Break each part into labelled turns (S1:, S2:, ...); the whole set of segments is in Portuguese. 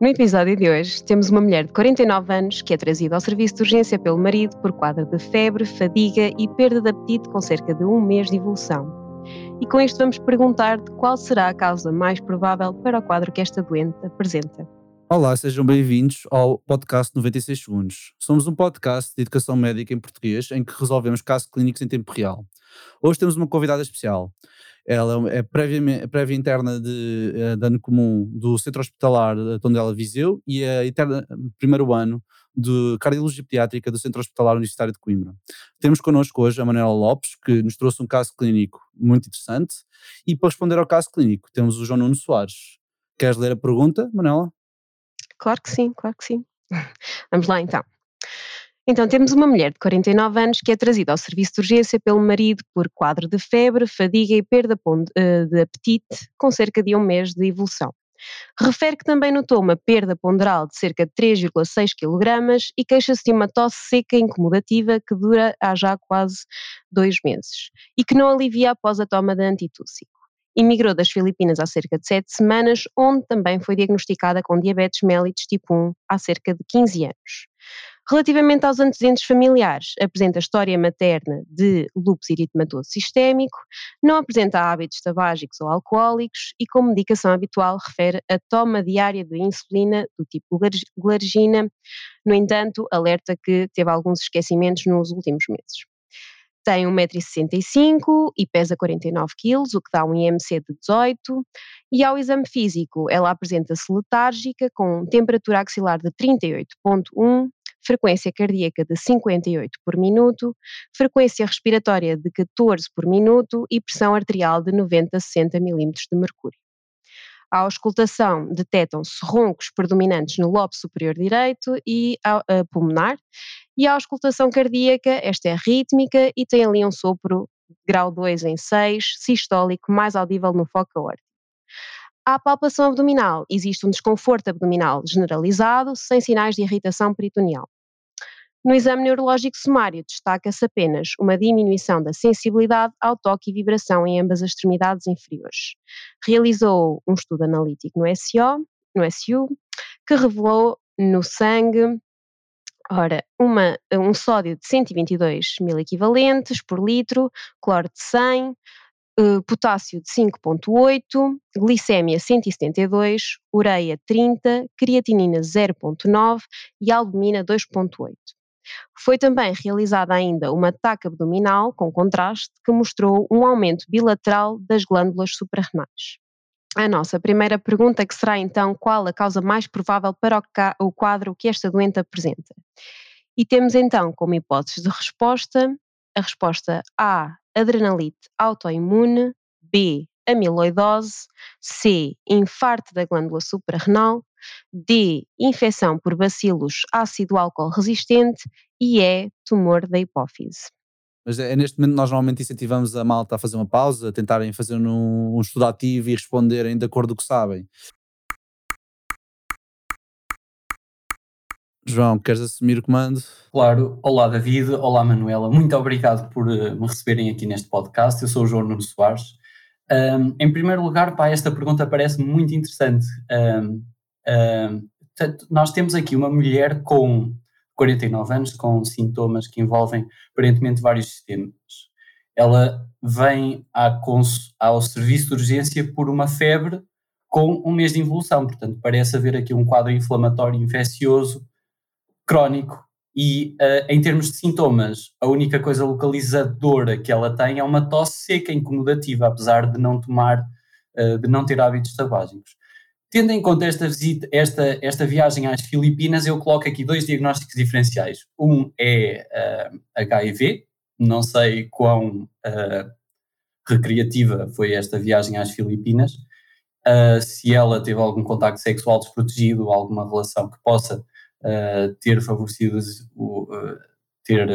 S1: No episódio de hoje, temos uma mulher de 49 anos que é trazida ao serviço de urgência pelo marido por quadro de febre, fadiga e perda de apetite com cerca de um mês de evolução. E com isto vamos perguntar de qual será a causa mais provável para o quadro que esta doente apresenta.
S2: Olá, sejam bem-vindos ao podcast 96 Segundos. Somos um podcast de educação médica em português em que resolvemos casos clínicos em tempo real. Hoje temos uma convidada especial. Ela é prévia, prévia interna de, eh, de ano comum do Centro Hospitalar Tondela Viseu e é interna primeiro ano de Cardiologia Pediátrica do Centro Hospitalar Universitário de Coimbra. Temos connosco hoje a Manuela Lopes, que nos trouxe um caso clínico muito interessante, e para responder ao caso clínico temos o João Nuno Soares. Queres ler a pergunta, Manuela?
S1: Claro que sim, claro que sim. Vamos lá então. Então, temos uma mulher de 49 anos que é trazida ao serviço de urgência pelo marido por quadro de febre, fadiga e perda eh, de apetite, com cerca de um mês de evolução. Refere que também notou uma perda ponderal de cerca de 3,6 kg e queixa-se de uma tosse seca incomodativa que dura há já quase dois meses e que não alivia após a toma de antitússico. Imigrou das Filipinas há cerca de sete semanas, onde também foi diagnosticada com diabetes mellitus tipo 1 há cerca de 15 anos. Relativamente aos antecedentes familiares, apresenta história materna de lúpus eritematoso sistémico, não apresenta hábitos tabágicos ou alcoólicos e, como medicação habitual, refere a toma diária de insulina do tipo glargina. No entanto, alerta que teve alguns esquecimentos nos últimos meses. Tem 1,65m e pesa 49 kg, o que dá um IMC de 18. E ao exame físico, ela apresenta-se letárgica, com temperatura axilar de 38,1 frequência cardíaca de 58 por minuto, frequência respiratória de 14 por minuto e pressão arterial de 90 a 60 milímetros de mercúrio. À auscultação detectam-se roncos predominantes no lobo superior direito e uh, pulmonar, e a auscultação cardíaca, esta é rítmica e tem ali um sopro grau 2 em 6, sistólico, mais audível no foco aórtico. À palpação abdominal, existe um desconforto abdominal generalizado, sem sinais de irritação peritoneal. No exame neurológico sumário, destaca-se apenas uma diminuição da sensibilidade ao toque e vibração em ambas as extremidades inferiores. Realizou um estudo analítico no SO, no SU, que revelou no sangue Ora, uma, um sódio de 122 mil equivalentes por litro, cloro de 100, uh, potássio de 5,8, glicémia 172, ureia 30, creatinina 0,9 e albumina 2,8. Foi também realizada ainda uma TAC abdominal com contraste que mostrou um aumento bilateral das glândulas suprarrenais. A nossa primeira pergunta que será então qual a causa mais provável para o quadro que esta doente apresenta. E temos então como hipóteses de resposta a resposta A, adrenalite autoimune, B, amiloidose, C, infarto da glândula suprarrenal, D, infecção por bacilos ácido álcool resistente e E, tumor da hipófise.
S2: Mas é, é neste momento nós normalmente incentivamos a malta a fazer uma pausa, a tentarem fazer um, um estudo ativo e responderem de acordo com o que sabem. João, queres assumir o comando?
S3: Claro. Olá, David. Olá, Manuela. Muito obrigado por uh, me receberem aqui neste podcast. Eu sou o João Nuno Soares. Um, em primeiro lugar, pá, esta pergunta parece muito interessante. Um, um, nós temos aqui uma mulher com 49 anos, com sintomas que envolvem aparentemente vários sistemas. Ela vem ao serviço de urgência por uma febre com um mês de involução, portanto, parece haver aqui um quadro inflamatório infeccioso crónico. E uh, em termos de sintomas, a única coisa localizadora que ela tem é uma tosse seca incomodativa, apesar de não tomar, uh, de não ter hábitos tabágicos. Tendo em conta esta visita, esta, esta viagem às Filipinas, eu coloco aqui dois diagnósticos diferenciais. Um é uh, eh, HIV, não sei quão uh, recreativa foi esta viagem às Filipinas, uh, se ela teve algum contacto sexual desprotegido, alguma relação que possa ter favorecido o, ter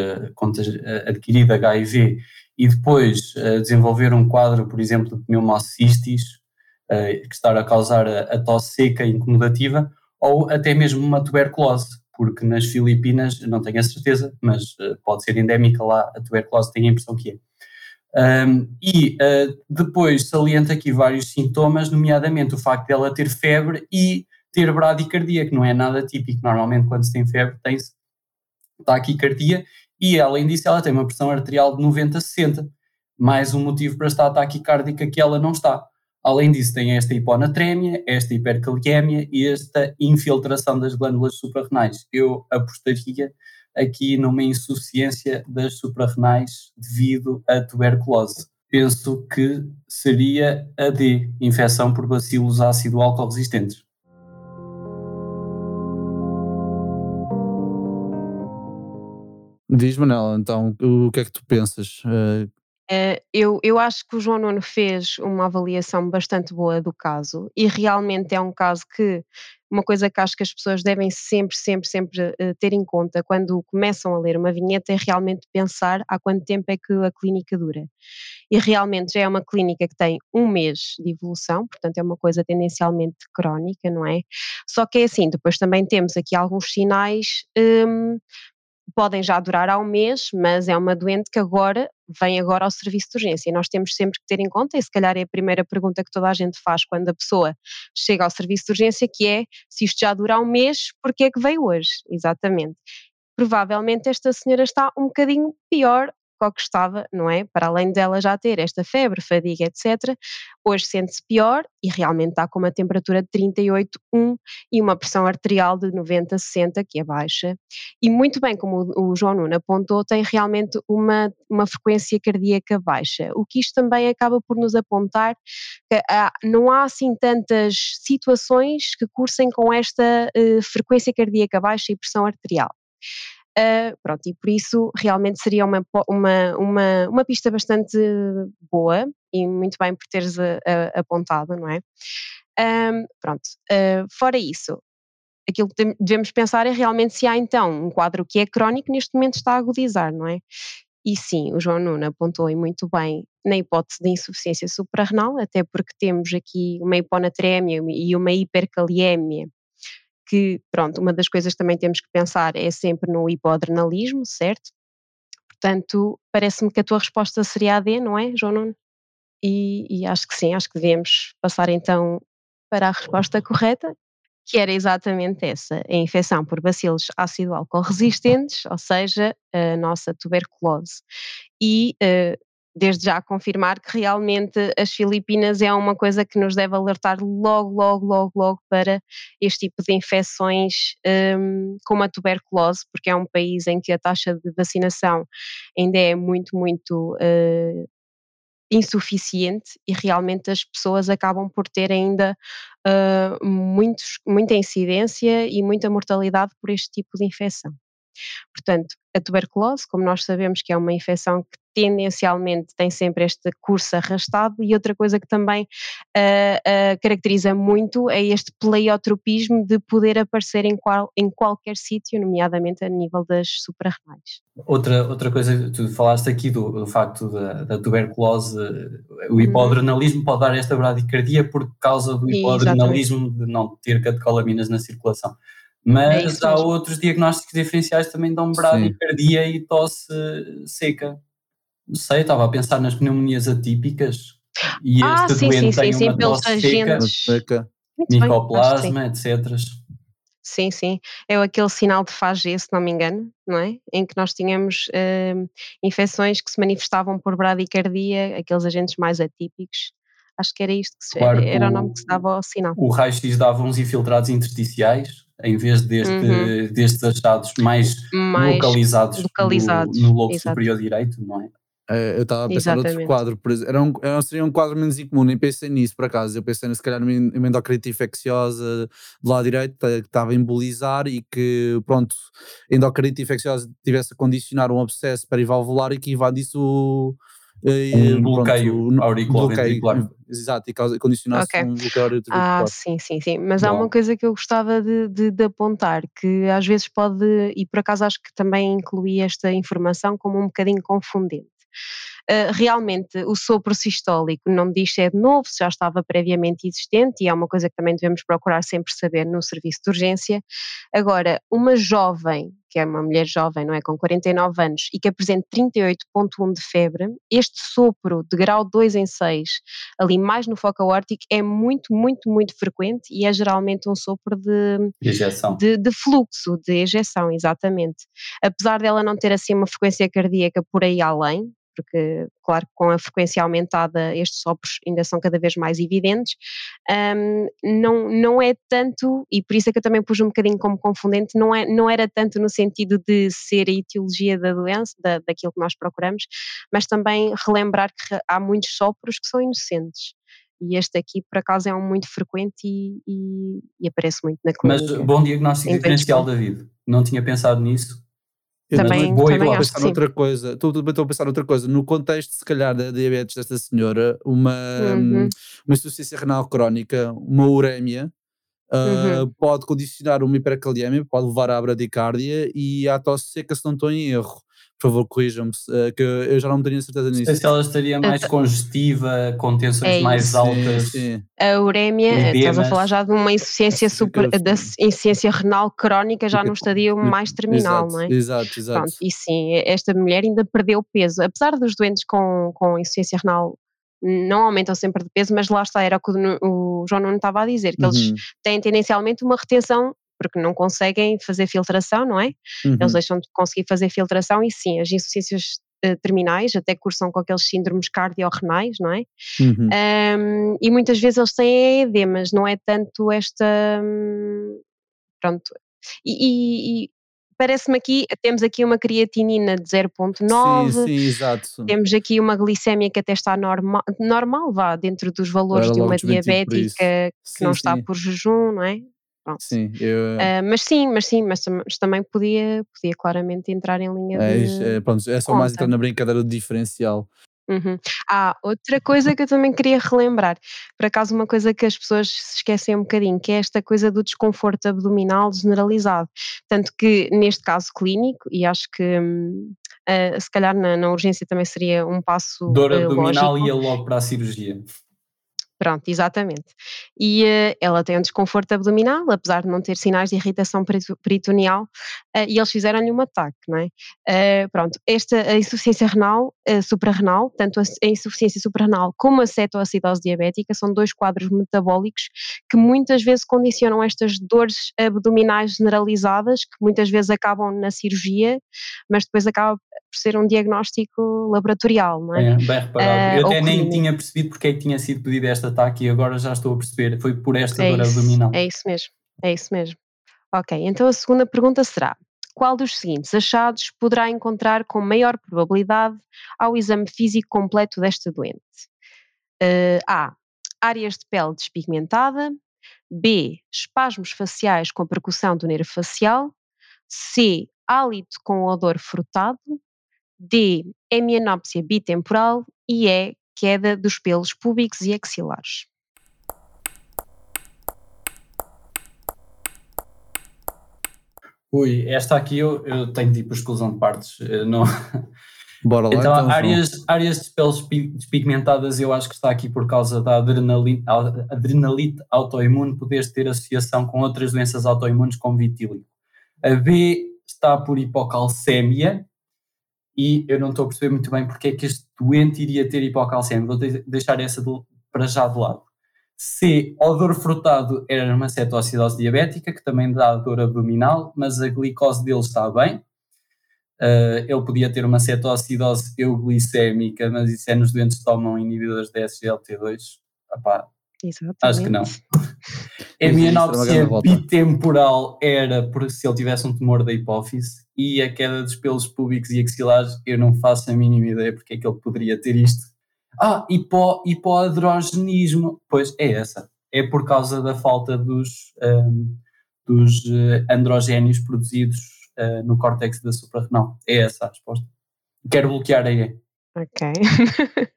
S3: adquirido HIV e depois desenvolver um quadro, por exemplo, de pneumocistis, que está a causar a, a tosse seca incomodativa, ou até mesmo uma tuberculose, porque nas Filipinas, não tenho a certeza, mas uh, pode ser endémica lá, a tuberculose tenho a impressão que é. Um, e uh, depois salienta aqui vários sintomas, nomeadamente o facto de ela ter febre e ter bradicardia, que não é nada típico. Normalmente, quando se tem febre, tem-se taquicardia e, além disso, ela tem uma pressão arterial de 90 a 60. Mais um motivo para estar taquicárdica que ela não está. Além disso, tem esta hiponatrémia, esta hipercaliemia e esta infiltração das glândulas suprarrenais. Eu apostaria aqui numa insuficiência das suprarrenais devido à tuberculose. Penso que seria a D, infecção por bacilos ácido álcool resistentes.
S2: Diz Manela, então, o que é que tu pensas? Uh,
S1: eu, eu acho que o João Nuno fez uma avaliação bastante boa do caso e realmente é um caso que, uma coisa que acho que as pessoas devem sempre, sempre, sempre uh, ter em conta quando começam a ler uma vinheta é realmente pensar há quanto tempo é que a clínica dura. E realmente já é uma clínica que tem um mês de evolução, portanto é uma coisa tendencialmente crónica, não é? Só que é assim, depois também temos aqui alguns sinais. Um, podem já durar há um mês, mas é uma doente que agora vem agora ao serviço de urgência. E nós temos sempre que ter em conta, e se calhar é a primeira pergunta que toda a gente faz quando a pessoa chega ao serviço de urgência, que é se isto já dura um mês, porque é que veio hoje? Exatamente. Provavelmente esta senhora está um bocadinho pior ao que estava, não é? Para além dela já ter esta febre, fadiga, etc., hoje sente-se pior e realmente está com uma temperatura de 38,1 e uma pressão arterial de 90, 60, que é baixa. E muito bem, como o, João Nuno apontou, tem realmente uma, uma frequência cardíaca baixa. O que isto também acaba por nos apontar que há, não há assim tantas situações que cursem com esta uh, frequência cardíaca baixa e pressão arterial. Uh, pronto, e por isso realmente seria uma, uma, uma, uma pista bastante boa e muito bem por teres a, a, apontado, não é? Pronto, uh, fora isso, aquilo que devemos pensar é realmente se há então um quadro que é crónico neste momento está a agudizar, não é? E sim, o João Nuno apontou muito bem na hipótese de insuficiência suprarrenal, até porque temos aqui uma hiponatrémia e uma hipercaliemia que, pronto, uma das coisas que também temos que pensar é sempre no hipoadrenalismo, certo? Portanto, parece-me que a tua resposta seria a D, não é, João Nuno? E, e acho que sim, acho que devemos passar então para a resposta correta, que era exatamente essa, a infecção por bacilos ácido álcool resistentes, ou seja, a nossa tuberculose. E uh, desde já confirmar que realmente as Filipinas é uma coisa que nos deve alertar logo, logo, logo, logo para este tipo de infecções um, como a tuberculose, porque é um país em que a taxa de vacinação ainda é muito, muito uh, insuficiente e realmente as pessoas acabam por ter ainda uh, muitos, muita incidência e muita mortalidade por este tipo de infecção. Portanto, a tuberculose, como nós sabemos que é uma infecção que tendencialmente tem sempre este curso arrastado e outra coisa que também uh, uh, caracteriza muito é este pleiotropismo de poder aparecer em, qual, em qualquer sítio, nomeadamente a nível das suprarrenais.
S3: Outra, outra coisa, tu falaste aqui do, do facto da, da, tuberculose, o hipoadrenalismo uhum. pode dar esta bradicardia por causa do hipoadrenalismo de não ter catecolaminas na circulação. Mas é há outros diagnósticos diferenciais também dão bradicardia e tosse seca. Não sei, estava a pensar nas pneumonias atípicas
S1: e ah, este sim, doente sim, tem sim, uma pelos tosse seca,
S3: micoplasma, etc.
S1: Sim, sim. É aquele sinal de Fagê, se não me engano, não é? Em que nós tínhamos uh, infecções que se manifestavam por bradicardia, aqueles agentes mais atípicos. Acho que era isto que se, claro, era o, o nome que se dava ao sinal.
S3: O raio-x dava uns infiltrados intersticiais, em vez deste, uhum. destes achados mais, mais localizados, localizados, no, no lobo Exato. superior direito, não é?
S2: É, eu estava a pensar Exatamente. outro quadro, por exemplo, era um, era, seria um quadro menos incomum, nem pensei nisso por acaso. Eu pensei se calhar numa endocrinite infecciosa do lado direito que estava a embolizar e que, pronto, endocrinite infecciosa tivesse a condicionar um abscesso perivalvular e que invadisse o.
S3: Um bloqueio pronto, auricular bloqueio,
S2: Exato, e causa, condicionasse okay. um bloqueio
S1: auricular. Ah, sim, sim, sim. Mas Bom. há uma coisa que eu gostava de, de, de, apontar, que às vezes pode, e por acaso acho que também incluí esta informação como um bocadinho confundente. Uh, realmente o sopro sistólico não diz se é de novo, se já estava previamente existente e é uma coisa que também devemos procurar sempre saber no serviço de urgência. Agora, uma jovem que é uma mulher jovem, não é, com 49 anos e que apresente 38.1 de febre, este sopro de grau 2 em 6, ali mais no foco aórtico, é muito, muito, muito frequente e é geralmente um sopro de,
S3: ejeção.
S1: de, de fluxo, de ejeção, exatamente. Apesar dela não ter assim uma frequência cardíaca por aí além, porque, claro, com a frequência aumentada, estes sopros ainda são cada vez mais evidentes. Um, não, não é tanto, e por isso é que eu também pus um bocadinho como confundente, não, é, não era tanto no sentido de ser a etiologia da doença, da, daquilo que nós procuramos, mas também relembrar que há muitos sopros que são inocentes e este aqui por acaso é um muito frequente e, e, e aparece muito na clínica.
S3: Mas bom diagnóstico diferencial, David. Não tinha pensado nisso.
S1: Eu também, também
S2: a
S1: acho
S2: pensar
S1: que
S2: noutra coisa. Estou, estou a pensar noutra coisa. No contexto, se calhar, da diabetes desta senhora, uma,
S1: Uhum.
S2: uma insuficiência renal crónica, uma urémia,
S1: Uhum.
S2: ah, pode condicionar uma hipercaliemia, pode levar à bradicárdia e à tosse seca, se não estou em erro. Por favor, corrijam-me, eh, que eu já não tenho certeza
S3: Não sei
S2: nisso.
S3: se ela estaria mais
S1: Então-
S3: congestiva, com tensões
S1: É
S3: mais altas.
S2: Sim, sim.
S1: A urémia,
S3: Edemas.
S1: estás a falar já de uma insuficiência, super, da insuficiência renal crónica já num estadio mais terminal,
S2: exato,
S1: não é?
S2: Exato, exato.
S1: Pronto, e sim, esta mulher ainda perdeu peso, apesar dos doentes com, com insuficiência renal não aumentam sempre de peso, mas lá está, era o que o, João Nuno estava a dizer, que eles
S2: Uhum,
S1: têm tendencialmente uma retenção, porque não conseguem fazer filtração, não é?
S2: uhum.
S1: Eles deixam de conseguir fazer filtração e sim, as insuficiências eh, terminais até cursam com aqueles síndromes cardiorrenais, não é?
S2: Uhum.
S1: Um, e muitas vezes eles têm edemas, não é tanto esta. hum, Pronto. E, e- e parece-me aqui, temos aqui uma creatinina de 0,9.
S2: Sim, sim, exato.
S1: Temos aqui uma glicémia que até está normal, normal vá, dentro dos valores
S2: Era
S1: de uma diabética que
S2: Sim,
S1: não está
S2: sim.
S1: por jejum, não é? Pronto.
S2: Sim, eu,
S1: Ah, mas sim, mas sim, mas, mas também podia, podia claramente entrar em linha
S2: é,
S1: de.
S2: é, pronto, é só mais
S1: conta.
S2: entrar na brincadeira do diferencial.
S1: Uhum. Ah, outra coisa que eu também queria relembrar, por acaso uma coisa que as pessoas se esquecem um bocadinho, que é esta coisa do desconforto abdominal generalizado. Tanto que neste caso clínico, e acho que hum, ah, se calhar na, na urgência também seria um passo
S3: Dor
S1: eh,
S3: abdominal
S1: lógico.
S3: ia logo para a cirurgia.
S1: Pronto, exatamente. E eh, ela tem um desconforto abdominal, apesar de não ter sinais de irritação peritoneal, eh, e eles fizeram-lhe um ataque, não é? Eh, pronto, esta a insuficiência renal, suprarrenal, tanto a, a insuficiência suprarrenal como a cetoacidose diabética, são dois quadros metabólicos que muitas vezes condicionam estas dores abdominais generalizadas, que muitas vezes acabam na cirurgia, mas depois acaba por ser um diagnóstico laboratorial, não é?
S3: É, bem reparado.
S1: Eh,
S3: eu até nem
S1: clínico.
S3: tinha percebido porque é que tinha sido pedido este ataque e agora já estou a perceber. Foi por esta
S1: É
S3: dor
S1: isso,
S3: abdominal.
S1: é isso mesmo, é isso mesmo. Ok, então a segunda pergunta será: qual dos seguintes achados poderá encontrar com maior probabilidade ao exame físico completo desta doente? Eh, A. Áreas de pele despigmentada. B. Espasmos faciais com percussão do nervo facial. C. Hálito com odor frutado. D. Hemianópsia bitemporal. E E. Queda dos pelos púbicos e axilares.
S3: Ui, esta aqui eu, eu tenho tipo exclusão de partes. eu Não...
S2: Bora lá.
S3: Então,
S2: João.
S3: áreas, áreas de peles pi- despigmentadas, eu acho que está aqui por causa da adrenalite, adrenalite autoimune, poderes ter associação com outras doenças autoimunes, como vitíligo. A B está por hipocalcémia, e eu não estou a perceber muito bem porque é que este doente iria ter hipocalcémia. Vou de- deixar essa de- para já de lado. C, odor frutado era uma cetoacidose diabética, que também dá dor abdominal, mas a glicose dele está bem. Uh, ele podia ter uma cetoacidose euglicémica, mas isso é nos doentes que tomam inibidores de SGLT2. Epá, acho que não.
S2: Grande volta.
S3: bitemporal era por se ele tivesse um tumor da hipófise e a queda dos pelos públicos e axilares, eu não faço a mínima ideia porque é que ele poderia ter isto. Ah, hipo, hipoandrogenismo. Pois é essa. É por causa da falta dos, um, dos eh, androgénios produzidos eh, no córtex da suprarrenal. É essa a resposta. Quero bloquear a E.
S1: Ok.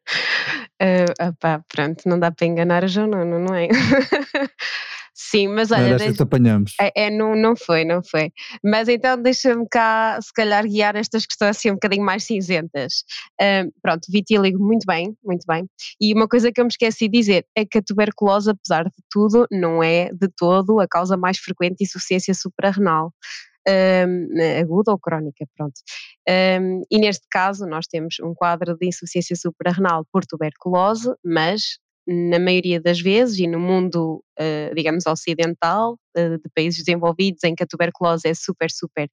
S1: Eh, opá, pronto, não dá para enganar o João Nuno, não é? Sim, mas olha,
S2: esta
S1: deixa-
S2: te apanhamos.
S1: é, é, não, não foi, não foi. Mas então deixa-me cá, se calhar, guiar estas questões assim um bocadinho mais cinzentas. Ahm, pronto, vitíligo, muito bem, muito bem. E uma coisa que eu me esqueci de dizer é que a tuberculose, apesar de tudo, não é de todo a causa mais frequente de insuficiência suprarrenal. um, aguda ou crónica, pronto. Um, e neste caso nós temos um quadro de insuficiência suprarrenal por tuberculose, mas na maioria das vezes e no mundo, uh, digamos, ocidental, uh, de países desenvolvidos em que a tuberculose é super, super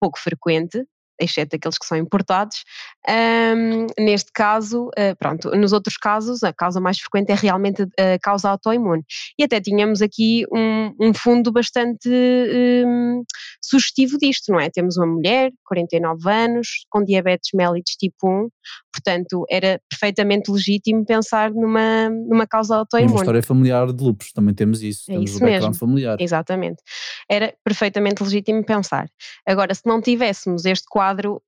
S1: pouco frequente, exceto aqueles que são importados. Um, neste caso, uh, pronto, nos outros casos, a causa mais frequente é realmente a causa autoimune. E até tínhamos aqui um, um fundo bastante um, sugestivo disto, não é? Temos uma mulher, 49 anos, com diabetes mellitus tipo 1, portanto, era perfeitamente legítimo pensar numa, numa causa autoimune.
S2: Uma história familiar de lupus, também temos isso,
S1: é
S2: temos
S1: isso
S2: o background
S1: mesmo.
S2: familiar.
S1: Exatamente. Era perfeitamente legítimo pensar. Agora, se não tivéssemos este quadro,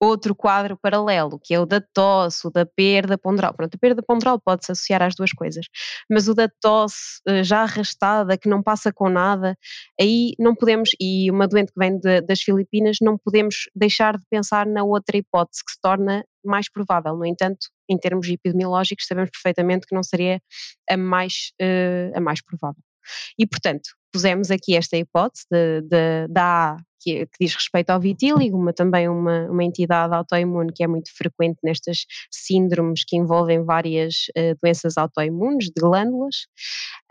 S1: outro quadro paralelo, que é o da tosse, o da perda ponderal. Pronto, a perda ponderal pode-se associar às duas coisas, mas o da tosse eh, já arrastada, que não passa com nada, aí não podemos, e uma doente que vem de, das Filipinas, não podemos deixar de pensar na outra hipótese que se torna mais provável. No entanto, em termos epidemiológicos, sabemos perfeitamente que não seria a mais, uh, a mais provável. E, portanto, pusemos aqui esta hipótese de, de, da A, que, que, diz respeito ao vitíligo, mas também uma, uma entidade autoimune que é muito frequente nestas síndromes que envolvem várias uh, doenças autoimunes de glândulas.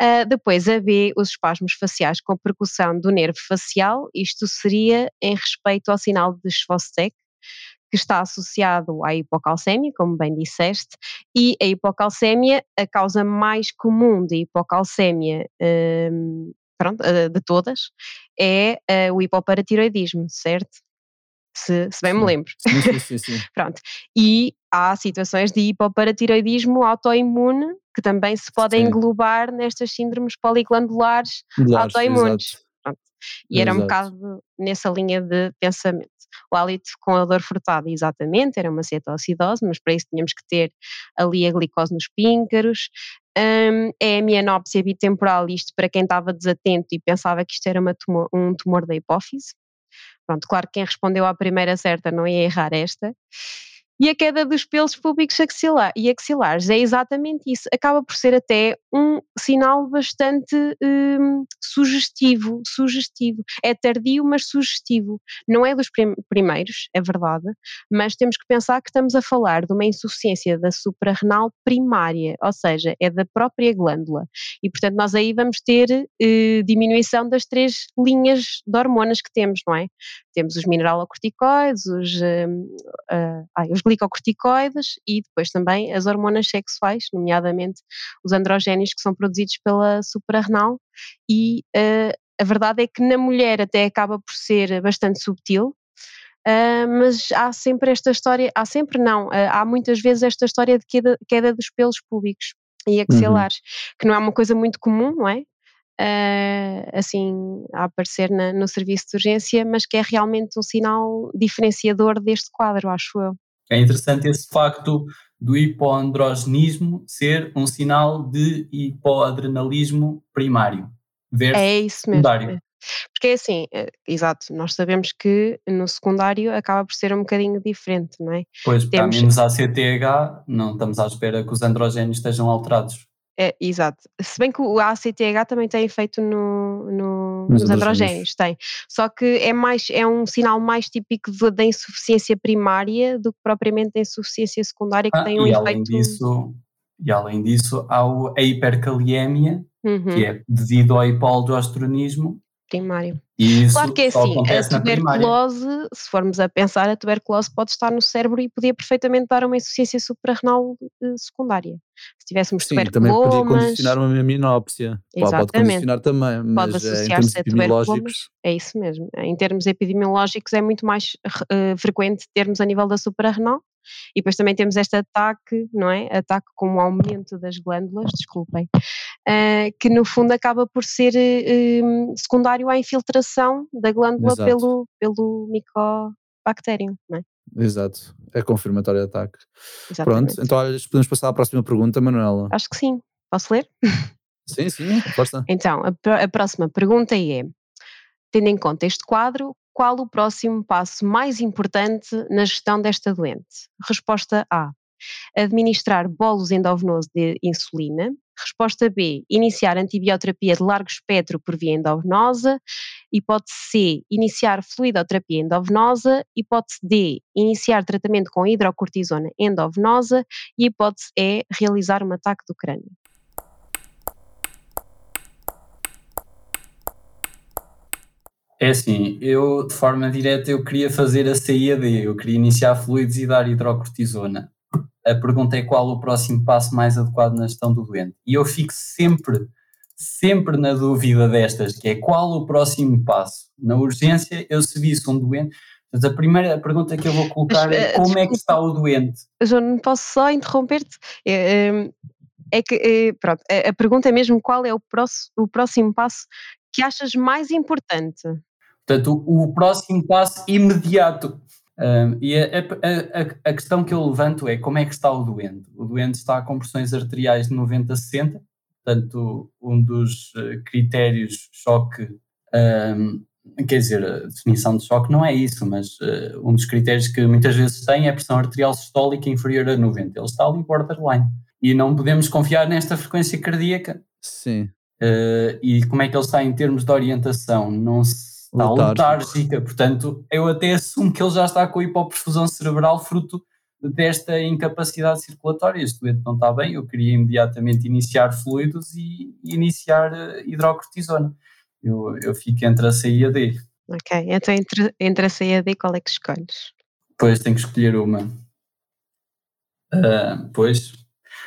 S1: Uh, depois, a B, os espasmos faciais com percussão do nervo facial, isto seria em respeito ao sinal de Schwostek, que está associado à hipocalcémia, como bem disseste, e a hipocalcémia, a causa mais comum de hipocalcémia um, pronto, de todas, é uh, o hipoparatiroidismo, certo? Se, se bem me lembro.
S2: Sim, sim, sim.
S1: pronto. E há situações de hipoparatiroidismo autoimune que também se podem englobar nestas síndromes poliglandulares autoimunes. E era um bocado nessa linha de pensamento. O hálito com a dor furtada, exatamente, era uma cetoacidose, mas para isso tínhamos que ter ali a glicose nos píncaros. Um, é a mianópsia bitemporal, isto para quem estava desatento e pensava que isto era tumor, um tumor da hipófise. Pronto, claro que quem respondeu à primeira certa não ia errar esta e a queda dos pelos públicos axilar, e axilares. É exatamente isso. Acaba por ser até um sinal bastante hum, sugestivo, sugestivo. É tardio, mas sugestivo. Não é dos prim primeiros, é verdade, mas temos que pensar que estamos a falar de uma insuficiência da suprarrenal primária, ou seja, é da própria glândula. E, portanto, nós aí vamos ter eh, diminuição das três linhas de hormonas que temos, não é? Temos os mineralocorticoides, os, uh, uh, ai, os glicocorticoides e depois também as hormonas sexuais, nomeadamente os androgénios que são produzidos pela suprarrenal e uh, a verdade é que na mulher até acaba por ser bastante subtil, Uh, mas há sempre esta história, há sempre não, uh, há muitas vezes esta história de queda, queda dos pelos públicos e axilares, uhum. que não é uma coisa muito comum, não é? uh, assim a aparecer na, no serviço de urgência, mas que é realmente um sinal diferenciador deste quadro, acho eu.
S3: É interessante esse facto do hipoandrogenismo ser um sinal de hipoadrenalismo primário versus
S1: é isso mesmo. secundário. Porque é assim, é, exato, nós sabemos que no secundário acaba por ser um bocadinho diferente, não é?
S3: Pois, porque Temos... há menos ACTH, não estamos à espera que os androgénios estejam alterados.
S1: É, exato. Se bem que o ACTH também tem efeito no, no, nos, nos androgénios, tem. Só que é, mais, é um sinal mais típico da insuficiência primária do que propriamente da insuficiência secundária, que
S3: ah,
S1: tem um
S3: e
S1: efeito.
S3: Além disso, e além disso, há a hipercaliemia, uhum. que é devido ao hipoaldosteronismo,
S1: primário.
S3: Isso
S1: claro que é assim, a tuberculose, se formos a pensar, a tuberculose pode estar no cérebro e podia perfeitamente dar uma insuficiência suprarrenal eh, secundária. Se tivéssemos
S2: Sim, também podia condicionar uma minópsia. Pode condicionar também, mas pode
S1: associar-se
S2: em termos epidemiológicos...
S1: É isso mesmo. Em termos epidemiológicos é muito mais uh, frequente termos a nível da suprarrenal e depois também temos este ataque, não é? Ataque com o aumento das glândulas, desculpem, uh, que no fundo acaba por ser uh, secundário à infiltração da glândula pelo, pelo micobacterium, não é?
S2: Exato, é confirmatório de ataque. Exatamente. Pronto, então olha, podemos passar à próxima pergunta, Manuela.
S1: Acho que sim. Posso ler?
S2: Sim, sim, força.
S1: Então, a, a próxima pergunta é: tendo em conta este quadro, qual o próximo passo mais importante na gestão desta doente? Resposta A. Administrar bolos endovenoso de insulina. Resposta B, iniciar antibioterapia de largo espectro por via endovenosa. Hipótese C, iniciar fluidoterapia endovenosa. Hipótese D, iniciar tratamento com hidrocortisona endovenosa. E hipótese E, realizar um ataque do crânio.
S3: É assim, eu de forma direta eu queria fazer a CIAD, eu queria iniciar fluidos e dar hidrocortisona. A pergunta é qual o próximo passo mais adequado na gestão do doente. E eu fico sempre, sempre na dúvida destas, que é qual o próximo passo. Na urgência, eu se visse um doente, mas a primeira pergunta que eu vou colocar é eh, como é que está o doente?
S1: João, posso só interromper-te? É, é, é que, é, pronto, a pergunta é mesmo qual é o próximo, o próximo passo que achas mais importante?
S3: Portanto, o próximo passo imediato. Um, e a, a, a, questão que eu levanto é como é que está o doente? O doente está com pressões arteriais de 90 a 60, portanto, um dos eh, critérios choque, um, quer dizer, a definição de choque não é isso, mas uh, um dos critérios que muitas vezes tem é a pressão arterial sistólica inferior a 90. Ele está ali borderline. E não podemos confiar nesta frequência cardíaca.
S2: Sim.
S3: Uh, e como é que ele está em termos de orientação? Não está letárgica, portanto, eu até assumo que ele já está com hipoperfusão cerebral fruto desta incapacidade circulatória. Este doente não está bem, eu queria imediatamente iniciar fluidos e iniciar uh, hidrocortisona. Eu, eu fico entre a C e a D.
S1: Ok, então entre, entre a C e a D, qual é que escolhes?
S3: Pois, tenho que escolher uma. Uh, pois,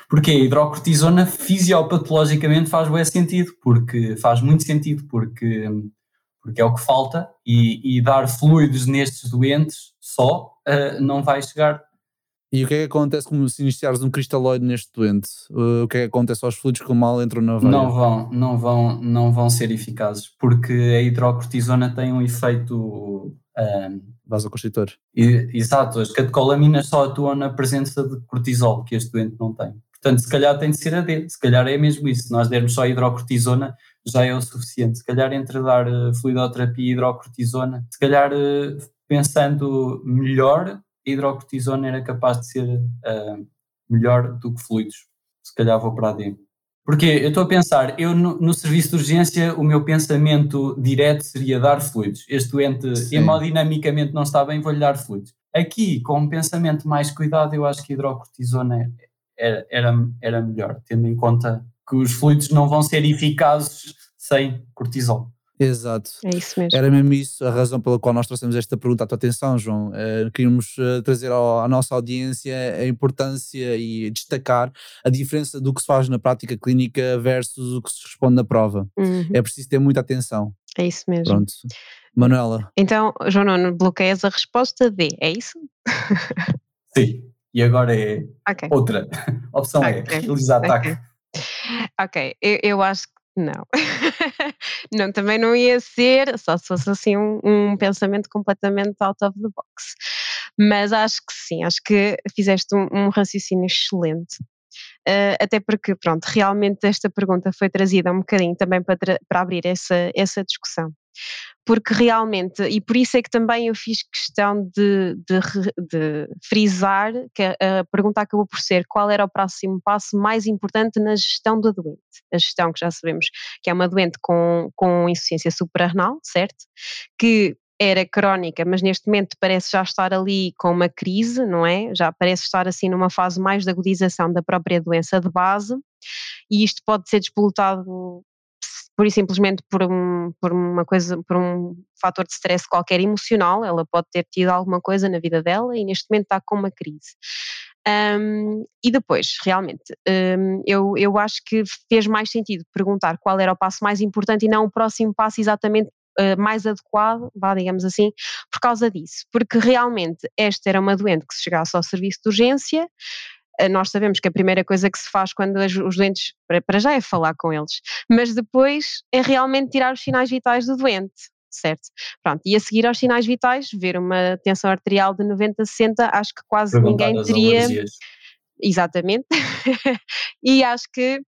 S3: porque a hidrocortisona fisiopatologicamente faz bem sentido, porque faz muito sentido, porque, porque é o que falta e, e dar fluidos nestes doentes só uh, não vai chegar.
S2: E o que é que acontece como se iniciares um cristalóide neste doente? Uh, o que é que acontece aos fluidos que mal entram na veia?
S3: Não vão, não vão, não vão ser eficazes, porque a hidrocortisona tem um efeito um,
S2: vasoconstritor.
S3: Exato, as catecolaminas só atuam na presença de cortisol, que este doente não tem. Portanto, se calhar tem de ser a D, se calhar é mesmo isso. Se nós dermos só hidrocortisona, já é o suficiente. Se calhar entre dar uh, fluidoterapia e hidrocortisona, se calhar uh, pensando melhor, a hidrocortisona era capaz de ser uh, melhor do que fluidos. Se calhar vou para a D. Porque eu estou a pensar, eu no, no, serviço de urgência, o meu pensamento direto seria dar fluidos. Este doente Sim. hemodinamicamente não está bem, vou-lhe dar fluidos. Aqui, com um pensamento mais cuidado, eu acho que a hidrocortisona era, era, era melhor, tendo em conta que os fluidos não vão ser eficazes sem cortisol.
S2: Exato.
S1: É isso mesmo.
S2: Era mesmo isso a razão pela qual nós trouxemos esta pergunta à tua atenção, João. Uh, queríamos uh, trazer ao, à nossa audiência a importância e destacar a diferença do que se faz na prática clínica versus o que se responde na prova.
S1: Uhum.
S2: É preciso ter muita atenção.
S1: É isso mesmo.
S2: Pronto. Manuela.
S1: Então, João Nuno, bloqueias a resposta D, é isso?
S3: Sim. E agora é okay. outra. Opção é okay. é realizar ataque.
S1: Ok. Eu, eu acho que não. não, também não ia ser, só se fosse assim um, um, pensamento completamente out of the box. Mas acho que sim, acho que fizeste um, um raciocínio excelente. Uh, até porque, pronto, realmente esta pergunta foi trazida um bocadinho também para, para abrir essa, essa discussão porque realmente, e por isso é que também eu fiz questão de, de, de, frisar que a pergunta acabou por ser qual era o próximo passo mais importante na gestão da doente. A gestão que já sabemos que é uma doente com, com insuficiência suprarrenal, certo? Que era crónica, mas neste momento parece já estar ali com uma crise, não é? Já parece estar assim numa fase mais de agudização da própria doença de base, e isto pode ser despolutado por simplesmente por, um, por uma coisa, por um fator de stress qualquer emocional, ela pode ter tido alguma coisa na vida dela e neste momento está com uma crise. Um, e depois, realmente, um, eu, eu acho que fez mais sentido perguntar qual era o passo mais importante e não o próximo passo exatamente uh, mais adequado, vá, digamos assim, por causa disso. Porque realmente esta era uma doente que se chegasse ao serviço de urgência, nós sabemos que a primeira coisa que se faz quando os doentes, para já é falar com eles, mas depois é realmente tirar os sinais vitais do doente, certo? Pronto, e a seguir aos sinais vitais, ver uma tensão arterial de 90 a 60, acho que quase ninguém teria. Alergias. Exatamente. e acho que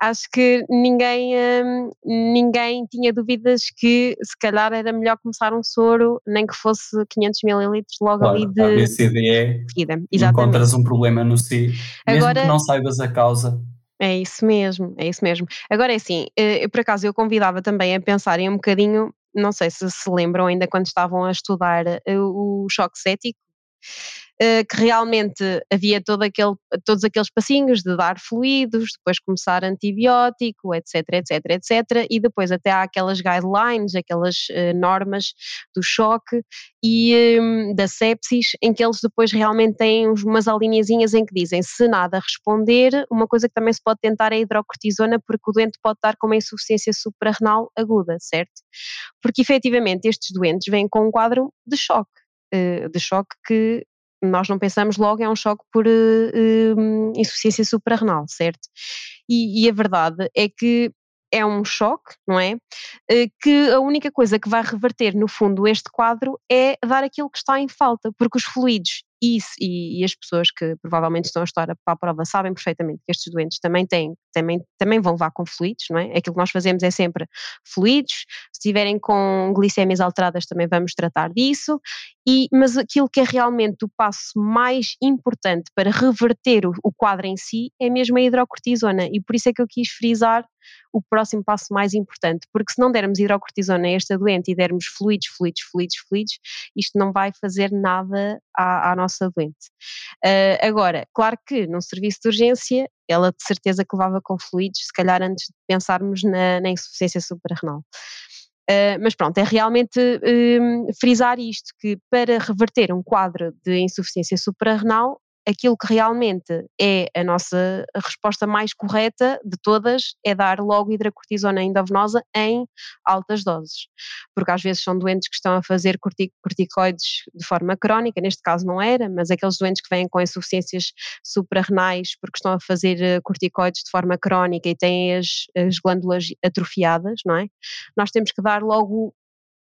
S1: acho que ninguém, hum, ninguém tinha dúvidas que se calhar era melhor começar um soro, nem que fosse 500 ml logo claro, ali de
S3: ABCDE, encontras um problema no C, mesmo Agora, que não saibas a causa,
S1: É isso mesmo, é isso mesmo. Agora é assim, eh, eu, por acaso eu convidava também a pensarem um bocadinho, não sei se se lembram ainda quando estavam a estudar eh, o choque cético, que realmente havia todo aquele, todos aqueles passinhos de dar fluidos, depois começar antibiótico, etc, etc, etc, e depois até há aquelas guidelines, aquelas uh, normas do choque e um, da sepsis, em que eles depois realmente têm umas aliniazinhas em que dizem se nada responder, uma coisa que também se pode tentar é a hidrocortisona, porque o doente pode estar com uma insuficiência suprarrenal aguda, certo? Porque efetivamente estes doentes vêm com um quadro de choque, de choque que nós não pensamos logo, é um choque por uh, insuficiência suprarrenal, certo? E, e, a verdade é que é um choque, não é? Que a única coisa que vai reverter, no fundo, este quadro é dar aquilo que está em falta, porque os fluidos isso, e, e, as pessoas que provavelmente estão a estudar para a prova sabem perfeitamente que estes doentes também têm, também, também vão levar com fluidos, não é? Aquilo que nós fazemos é sempre fluidos, se estiverem com glicémias alteradas também vamos tratar disso, e, mas aquilo que é realmente o passo mais importante para reverter o, o quadro em si é mesmo a hidrocortisona, e por isso é que eu quis frisar o próximo passo mais importante, porque se não dermos hidrocortisona a esta doente e dermos fluidos, fluidos, fluidos, fluidos, isto não vai fazer nada à, à nossa doente. Uh, agora, claro que num serviço de urgência, ela de certeza que levava com fluidos, se calhar antes de pensarmos na, na insuficiência suprarrenal. Uh, mas pronto, é realmente um, frisar isto, que para reverter um quadro de insuficiência suprarrenal aquilo que realmente é a nossa resposta mais correta de todas é dar logo hidracortisona endovenosa em altas doses, porque às vezes são doentes que estão a fazer corticoides de forma crónica, neste caso não era, mas aqueles doentes que vêm com insuficiências suprarrenais porque estão a fazer eh, corticoides de forma crónica e têm as, as glândulas atrofiadas, não é? Nós temos que dar logo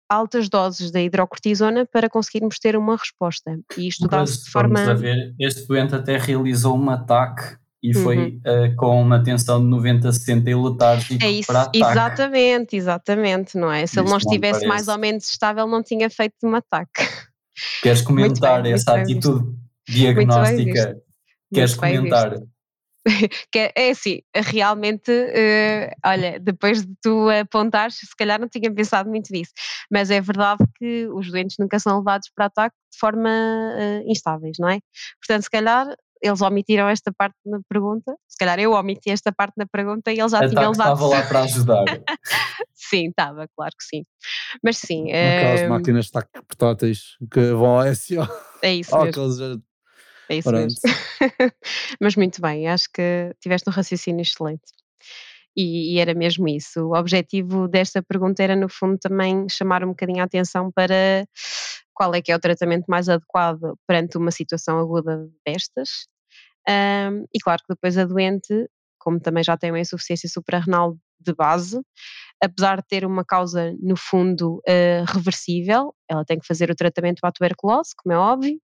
S1: altas doses da hidrocortisona para conseguirmos ter uma resposta. E isto dá-se de forma.
S3: A ver, este doente até realizou um ataque e foi uhum. uh, com uma tensão de 90 a 60 e letárgico
S1: é isso, para ataque. Exatamente, exatamente, não é? Se ele não estivesse mais ou menos estável, não tinha feito um ataque.
S3: Queres comentar bem, essa atitude diagnóstica? Queres comentar?
S1: que é, é assim, realmente, uh, olha, depois de tu apontares, se calhar não tinha pensado muito nisso, mas é verdade que os doentes nunca são levados para ataque de forma uh, instáveis, não é? Portanto, se calhar eles omitiram esta parte na pergunta, se calhar eu omiti esta parte na pergunta e eles já tinham levado.
S3: estava lá para ajudar.
S1: sim, estava, claro que sim. Mas sim.
S2: Aquelas uh, máquinas de ataque portáteis que vão ao SEO.
S1: É isso. mesmo. É isso Pronto. mesmo. Mas muito bem, acho que tiveste um raciocínio excelente. E, e, era mesmo isso. O objetivo desta pergunta era, no fundo, também chamar um bocadinho a atenção para qual é que é o tratamento mais adequado perante uma situação aguda destas. Um, e claro que depois a doente, como também já tem uma insuficiência suprarrenal de base, apesar de ter uma causa, no fundo, uh, reversível, ela tem que fazer o tratamento para a tuberculose, como é óbvio,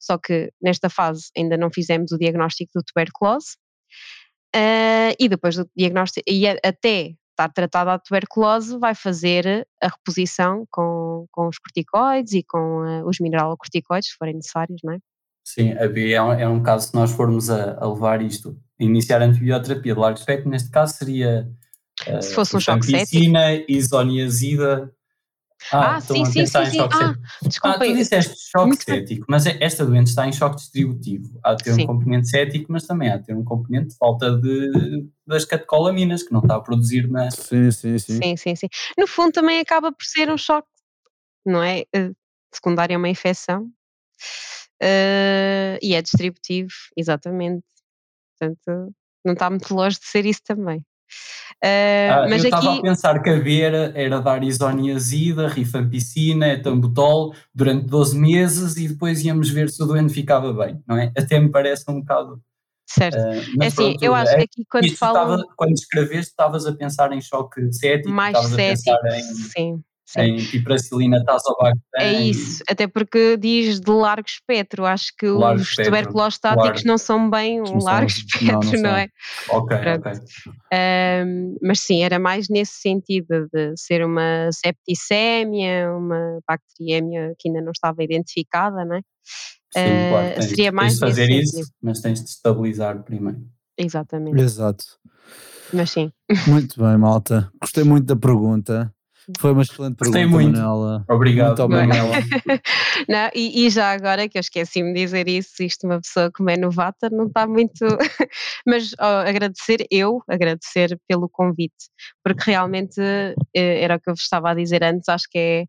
S1: só que nesta fase ainda não fizemos o diagnóstico de tuberculose, uh, e depois do diagnóstico, e até estar tratada a tuberculose, vai fazer a reposição com, com os corticoides e com uh, os mineralocorticoides, se forem necessários, não é?
S3: Sim, é um, é um caso, se nós formos a, a levar isto, iniciar a antibioterapia de largo espectro, neste caso seria
S1: se fosse um choque
S3: piscina, isoniazida.
S1: Ah, ah sim, sim, sim, sim. Ah, desculpa. Ah,
S3: tu disseste choque Muito cético, mas é, esta doente está em choque distributivo. Há de ter sim. um componente cético, mas também há de ter um componente de falta de, das catecolaminas, que não está a produzir na...
S2: Sim, sim, sim.
S1: Sim, sim, sim. No fundo também acaba por ser um choque, não é? Uh, secundário a uma infecção. Uh, e é distributivo, exatamente. Portanto, não está muito longe de ser isso também.
S3: Uh, ah, mas eu estava aqui... a pensar que a Vera era dar isoniazida, rifampicina, etambutol durante 12 meses e depois íamos ver se o doente ficava bem, não é? Até me parece um bocado.
S1: Certo. Uh, é assim, pronto, eu acho é, que aqui quando falam.
S3: quando escreveste, estavas a pensar em choque cético,
S1: mais cético, em, sim.
S3: Sim. em piperacilina tazobactam.
S1: É isso, até porque diz de largo espectro, acho que largo os tuberculostáticos não são bem um largo são, espectro, não, não, não é?
S3: Ok, Pronto. ok.
S1: Um, mas sim, era mais nesse sentido de ser uma septicémia, uma bacteriémia que ainda não estava identificada, não é?
S3: Sim, uh, claro, tens, seria mais tens de fazer isso, sentido. mas tens de estabilizar primeiro.
S1: Exatamente.
S2: Exato.
S1: Mas sim.
S2: Muito bem, malta. Gostei muito da pergunta. Foi uma excelente pergunta,
S3: muito.
S2: Manuela.
S3: Obrigado,
S2: Muito obrigado.
S3: Manuela.
S1: Não, e, e já agora que eu esqueci-me de dizer isso, isto uma pessoa como é novata não está muito. Mas ó, agradecer, eu agradecer pelo convite, porque realmente eh, era o que eu vos estava a dizer antes, acho que é.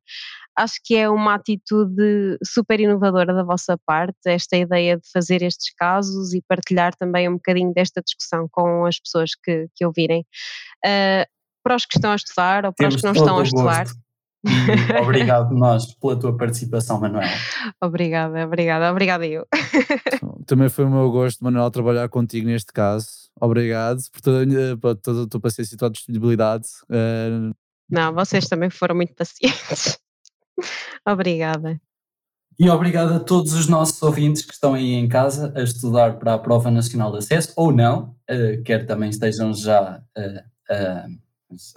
S1: Acho que é uma atitude super inovadora da vossa parte, esta ideia de fazer estes casos e partilhar também um bocadinho desta discussão com as pessoas que, que ouvirem. Ah, para os que estão a estudar ou para os
S3: Temos
S1: que não estão a estudar.
S3: E obrigado nós pela tua participação, Manuela.
S1: obrigada, obrigada, obrigada eu.
S2: Também foi o meu gosto, Manuel, trabalhar contigo neste caso. Obrigado por toda, por toda a tua paciência e tua disponibilidade. Eh,
S1: Não, vocês também foram muito pacientes. Obrigada.
S3: E obrigado a todos os nossos ouvintes que estão aí em casa a estudar para a Prova Nacional de Acesso, ou não, eh, quer também estejam já eh, a,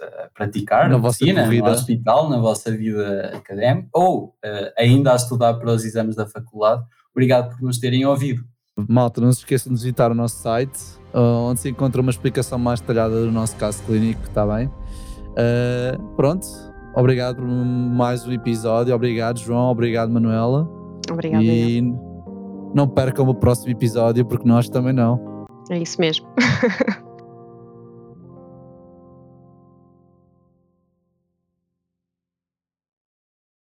S3: a praticar
S2: Na
S3: medicina, no hospital, na vossa vida académica, ou eh, ainda a estudar para os exames da faculdade. Obrigado por nos terem ouvido.
S2: malta, não se esqueçam de visitar o nosso site, eh, onde se encontra uma explicação mais detalhada do nosso caso clínico, está bem? Eh, pronto, obrigado por mais um episódio. Obrigado, João. Obrigado, Manuela.
S1: Obrigada. eu.
S2: e não percam o próximo episódio, porque nós também não.
S1: É isso mesmo.